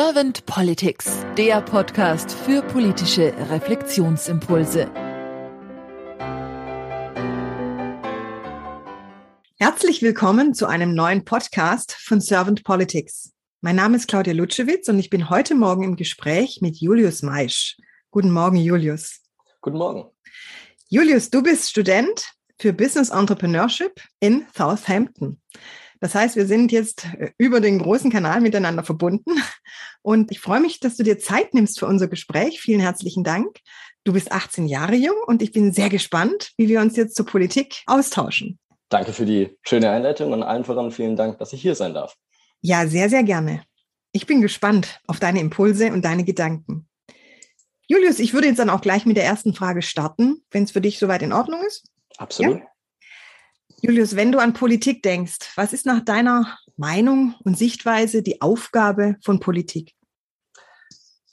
Servant Politics, der Podcast für politische Reflexionsimpulse. Herzlich willkommen zu einem neuen Podcast von Servant Politics. Mein Name ist Claudia Lutschewitz und ich bin heute Morgen im Gespräch mit Julius Maisch. Guten Morgen, Julius. Guten Morgen. Julius, du bist Student für Business Entrepreneurship in Southampton. Das heißt, wir sind jetzt äh, über den großen Kanal miteinander verbunden. Und ich freue mich, dass du dir Zeit nimmst für unser Gespräch. Vielen herzlichen Dank. Du bist 18 Jahre jung und ich bin sehr gespannt, wie wir uns jetzt zur Politik austauschen. Danke für die schöne Einleitung und allen voran vielen Dank, dass ich hier sein darf. Ja, sehr, sehr gerne. Ich bin gespannt auf deine Impulse und deine Gedanken. Julius, ich würde jetzt dann auch gleich mit der ersten Frage starten, wenn es für dich soweit in Ordnung ist. Absolut. Ja? Julius, wenn du an Politik denkst, was ist nach deiner Meinung und Sichtweise die Aufgabe von Politik?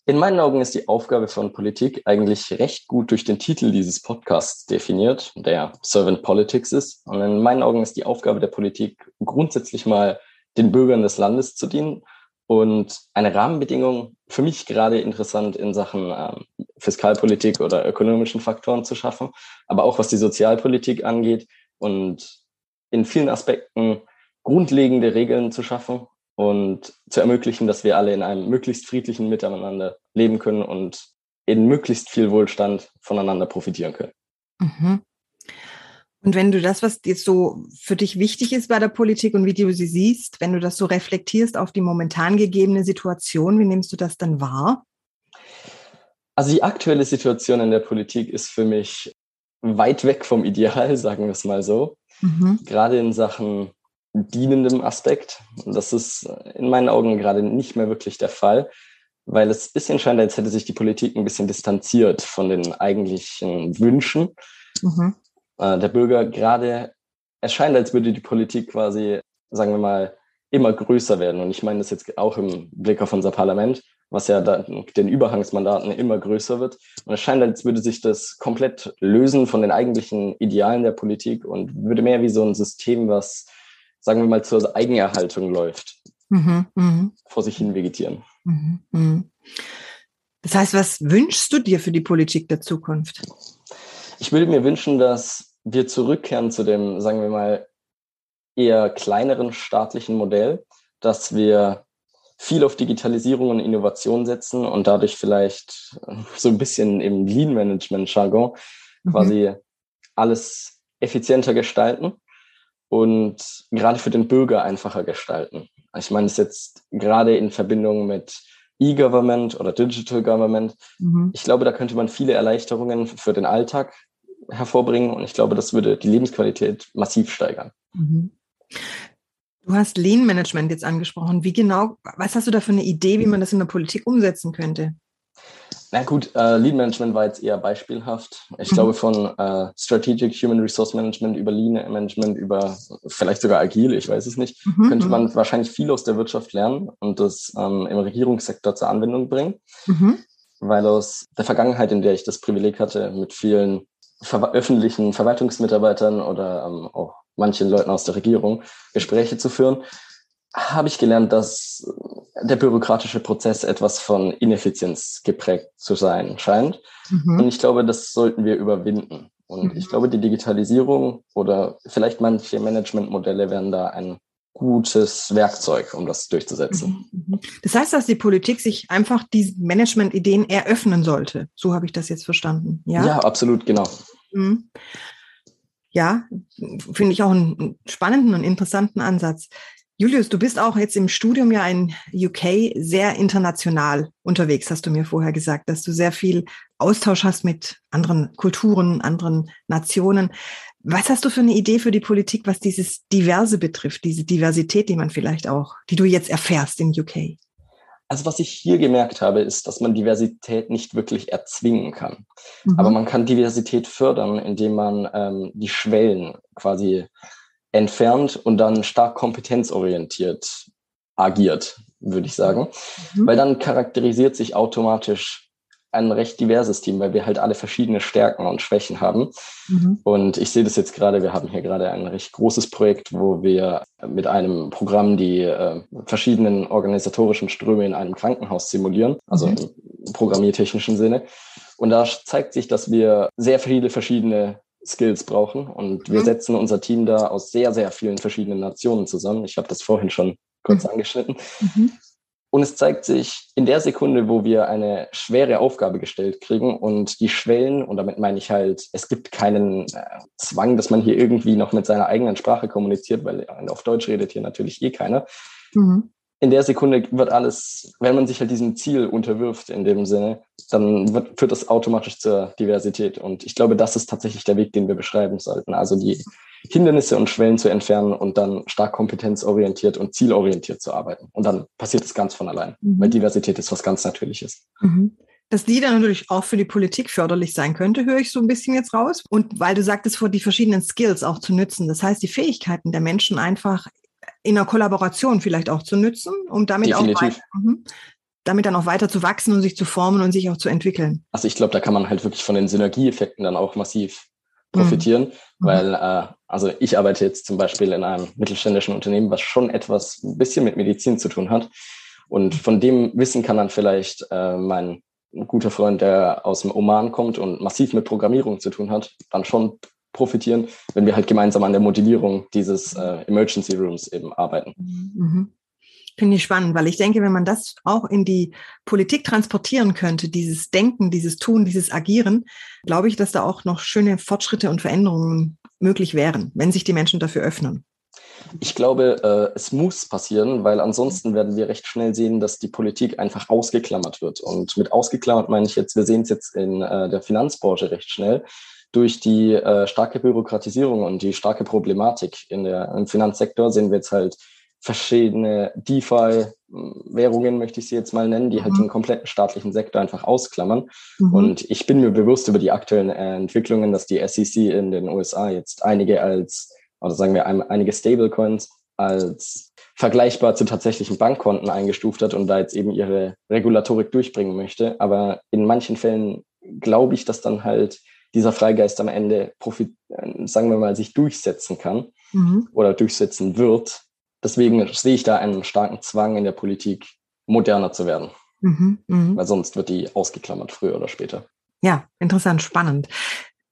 In meinen Augen ist die Aufgabe von Politik eigentlich recht gut durch den Titel dieses Podcasts definiert, der Servant Politics ist. Und in meinen Augen ist die Aufgabe der Politik grundsätzlich mal den Bürgern des Landes zu dienen und eine Rahmenbedingung für mich gerade interessant in Sachen ähm, Fiskalpolitik oder ökonomischen Faktoren zu schaffen, aber auch was die Sozialpolitik angeht und in vielen Aspekten grundlegende Regeln zu schaffen und zu ermöglichen, dass wir alle in einem möglichst friedlichen Miteinander leben können und in möglichst viel Wohlstand voneinander profitieren können. Mhm. Und wenn du das, was jetzt so für dich wichtig ist bei der Politik und wie du sie siehst, wenn du das so reflektierst auf die momentan gegebene Situation, wie nimmst du das dann wahr? Also die aktuelle Situation in der Politik ist für mich weit weg vom Ideal, sagen wir es mal so. Mhm. Gerade in Sachen dienendem Aspekt. Das ist in meinen Augen gerade nicht mehr wirklich der Fall, weil es ein bisschen scheint, als hätte sich die Politik ein bisschen distanziert von den eigentlichen Wünschen mhm. Äh, der Bürger. Gerade es scheint, als würde die Politik quasi, sagen wir mal, immer größer werden. Und ich meine das jetzt auch im Blick auf unser Parlament was ja dann den Überhangsmandaten immer größer wird. Und es scheint, als würde sich das komplett lösen von den eigentlichen Idealen der Politik und würde mehr wie so ein System, was, sagen wir mal, zur Eigenerhaltung läuft, mhm, mh. vor sich hin vegetieren. Mhm, mh. Das heißt, was wünschst du dir für die Politik der Zukunft? Ich würde mir wünschen, dass wir zurückkehren zu dem, sagen wir mal, eher kleineren staatlichen Modell, dass wir viel auf Digitalisierung und Innovation setzen und dadurch vielleicht äh, so ein bisschen im Lean-Management-Jargon mhm. quasi alles effizienter gestalten und gerade für den Bürger einfacher gestalten. Ich meine es jetzt gerade in Verbindung mit E-Government oder Digital Government. Mhm. Ich glaube, da könnte man viele Erleichterungen für den Alltag hervorbringen und ich glaube, das würde die Lebensqualität massiv steigern. Mhm. Du hast Lean Management jetzt angesprochen. Wie genau, was hast du da für eine Idee, wie man das in der Politik umsetzen könnte? Na gut, äh, Lean Management war jetzt eher beispielhaft. Ich mhm. glaube, von äh, Strategic Human Resource Management über Lean Management über vielleicht sogar Agil, ich weiß es nicht, mhm. könnte man mhm. wahrscheinlich viel aus der Wirtschaft lernen und das ähm, im Regierungssektor zur Anwendung bringen. Mhm. Weil aus der Vergangenheit, in der ich das Privileg hatte, mit vielen ver öffentlichen Verwaltungsmitarbeitern oder ähm, auch manchen Leuten aus der Regierung Gespräche zu führen, habe ich gelernt, dass der bürokratische Prozess etwas von Ineffizienz geprägt zu sein scheint. Mhm. Und ich glaube, das sollten wir überwinden. Und mhm. ich glaube, die Digitalisierung oder vielleicht manche Managementmodelle werden da ein gutes Werkzeug, um das durchzusetzen. Mhm. Mhm. Das heißt, dass die Politik sich einfach diesen Management-Ideen eröffnen sollte. So habe ich das jetzt verstanden. Ja, ja absolut, genau. Mhm. Ja, finde ich auch einen spannenden und interessanten Ansatz. Julius, du bist auch jetzt im Studium ja in UK sehr international unterwegs, hast du mir vorher gesagt, dass du sehr viel Austausch hast mit anderen Kulturen, anderen Nationen. Was hast du für eine Idee für die Politik, was dieses Diverse betrifft, diese Diversität, die man vielleicht auch, die du jetzt erfährst in UK? Also was ich hier gemerkt habe, ist, dass man Diversität nicht wirklich erzwingen kann. Mhm. Aber man kann Diversität fördern, indem man ähm, die Schwellen quasi entfernt und dann stark kompetenzorientiert agiert, würde ich sagen. Mhm. Weil dann charakterisiert sich automatisch ein recht diverses Team, weil wir halt alle verschiedene Stärken und Schwächen haben. Mhm. Und ich sehe das jetzt gerade, wir haben hier gerade ein recht großes Projekt, wo wir mit einem Programm die äh, verschiedenen organisatorischen Ströme in einem Krankenhaus simulieren, also mhm. im programmiertechnischen Sinne. Und da zeigt sich, dass wir sehr viele verschiedene Skills brauchen. Und wir mhm. setzen unser Team da aus sehr, sehr vielen verschiedenen Nationen zusammen. Ich habe das vorhin schon kurz mhm. angeschnitten. Mhm. Und es zeigt sich in der Sekunde, wo wir eine schwere Aufgabe gestellt kriegen und die Schwellen, und damit meine ich halt, es gibt keinen äh, Zwang, dass man hier irgendwie noch mit seiner eigenen Sprache kommuniziert, weil auf Deutsch redet hier natürlich eh keiner. Mhm in der Sekunde wird alles, wenn man sich halt diesem Ziel unterwirft in dem Sinne, dann wird, führt das automatisch zur Diversität. Und ich glaube, das ist tatsächlich der Weg, den wir beschreiben sollten. Also die Hindernisse und Schwellen zu entfernen und dann stark kompetenzorientiert und zielorientiert zu arbeiten. Und dann passiert es ganz von allein, mhm. weil Diversität ist was ganz Natürliches. Mhm. Dass die dann natürlich auch für die Politik förderlich sein könnte, höre ich so ein bisschen jetzt raus. Und weil du sagtest, vor die verschiedenen Skills auch zu nützen. Das heißt, die Fähigkeiten der Menschen einfach in einer Kollaboration vielleicht auch zu nutzen, um damit Definitiv. auch weiter, mhm, damit dann auch weiter zu wachsen und sich zu formen und sich auch zu entwickeln. Also ich glaube, da kann man halt wirklich von den Synergieeffekten dann auch massiv profitieren, mhm. mhm. weil äh, also ich arbeite jetzt zum Beispiel in einem mittelständischen Unternehmen, was schon etwas ein bisschen mit Medizin zu tun hat. Und von dem Wissen kann dann vielleicht äh, mein guter Freund, der aus dem Oman kommt und massiv mit Programmierung zu tun hat, dann schon profitieren, wenn wir halt gemeinsam an der Modellierung dieses äh, Emergency Rooms eben arbeiten. Mhm. Finde ich spannend, weil ich denke, wenn man das auch in die Politik transportieren könnte, dieses Denken, dieses Tun, dieses Agieren, glaube ich, dass da auch noch schöne Fortschritte und Veränderungen möglich wären, wenn sich die Menschen dafür öffnen. Ich glaube, äh, es muss passieren, weil ansonsten werden wir recht schnell sehen, dass die Politik einfach ausgeklammert wird. Und mit ausgeklammert meine ich jetzt, wir sehen es jetzt in äh, der Finanzbranche recht schnell, durch die äh, starke Bürokratisierung und die starke Problematik in der, im Finanzsektor sehen wir jetzt halt verschiedene DeFi-Währungen, möchte ich sie jetzt mal nennen, die halt mhm. den kompletten staatlichen Sektor einfach ausklammern. Mhm. Und ich bin mir bewusst über die aktuellen äh, Entwicklungen, dass die SEC in den USA jetzt einige als, oder sagen wir einige Stablecoins als vergleichbar zu tatsächlichen Bankkonten eingestuft hat und da jetzt eben ihre Regulatorik durchbringen möchte. Aber in manchen Fällen glaube ich, dass dann halt dieser Freigeist am Ende profit, äh, sagen wir mal, sich durchsetzen kann mhm. oder durchsetzen wird. Deswegen sehe ich da einen starken Zwang in der Politik, moderner zu werden. Mhm, mh. Weil sonst wird die ausgeklammert, früher oder später. Ja, interessant, spannend.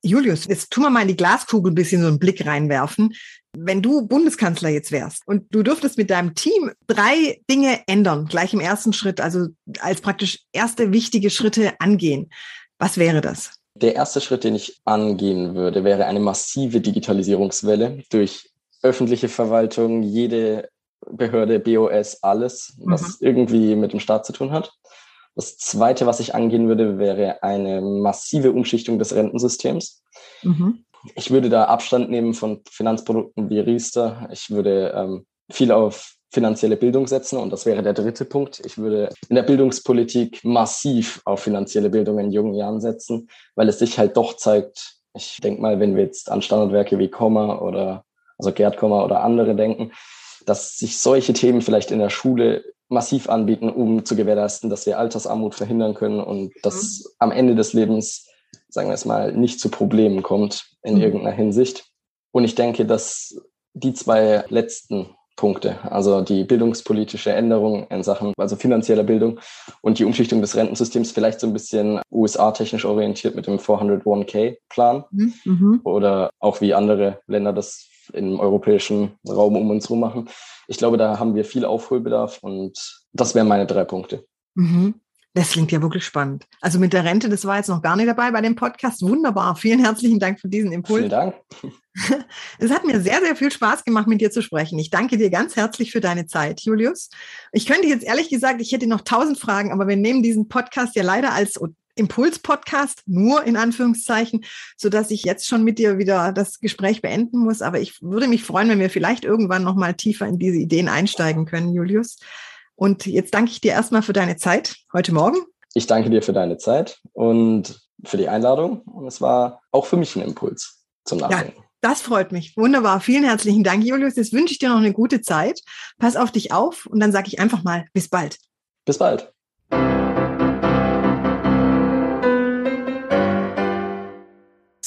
Julius, jetzt tun wir mal in die Glaskugel ein bisschen so einen Blick reinwerfen. Wenn du Bundeskanzler jetzt wärst und du dürftest mit deinem Team drei Dinge ändern, gleich im ersten Schritt, also als praktisch erste wichtige Schritte angehen, was wäre das? Der erste Schritt, den ich angehen würde, wäre eine massive Digitalisierungswelle durch öffentliche Verwaltung, jede Behörde, BOS, alles, was mhm. irgendwie mit dem Staat zu tun hat. Das zweite, was ich angehen würde, wäre eine massive Umschichtung des Rentensystems. Mhm. Ich würde da Abstand nehmen von Finanzprodukten wie Riester. Ich würde ähm, viel auf finanzielle Bildung setzen. Und das wäre der dritte Punkt. Ich würde in der Bildungspolitik massiv auf finanzielle Bildung in jungen Jahren setzen, weil es sich halt doch zeigt, ich denke mal, wenn wir jetzt an Standardwerke wie Komma oder also Gerd Komma oder andere denken, dass sich solche Themen vielleicht in der Schule massiv anbieten, um zu gewährleisten, dass wir Altersarmut verhindern können und dass mhm. am Ende des Lebens, sagen wir es mal, nicht zu Problemen kommt in mhm. irgendeiner Hinsicht. Und ich denke, dass die zwei letzten Punkte. Also die bildungspolitische Änderung in Sachen, also finanzieller Bildung und die Umschichtung des Rentensystems vielleicht so ein bisschen USA-technisch orientiert mit dem 401k-Plan mhm. mhm. oder auch wie andere Länder das im europäischen Raum um uns herum machen. Ich glaube, da haben wir viel Aufholbedarf und das wären meine drei Punkte. Mhm. Das klingt ja wirklich spannend. Also mit der Rente, das war jetzt noch gar nicht dabei bei dem Podcast. Wunderbar. Vielen herzlichen Dank für diesen Impuls. Vielen Dank. Es hat mir sehr, sehr viel Spaß gemacht, mit dir zu sprechen. Ich danke dir ganz herzlich für deine Zeit, Julius. Ich könnte jetzt ehrlich gesagt, ich hätte noch tausend Fragen, aber wir nehmen diesen Podcast ja leider als Impuls-Podcast, nur in Anführungszeichen, so dass ich jetzt schon mit dir wieder das Gespräch beenden muss. Aber ich würde mich freuen, wenn wir vielleicht irgendwann noch mal tiefer in diese Ideen einsteigen können, Julius. Und jetzt danke ich dir erstmal für deine Zeit heute Morgen. Ich danke dir für deine Zeit und für die Einladung. Und es war auch für mich ein Impuls zum Nachdenken. Ja. Das freut mich. Wunderbar. Vielen herzlichen Dank, Julius. Jetzt wünsche ich dir noch eine gute Zeit. Pass auf dich auf und dann sage ich einfach mal bis bald. Bis bald.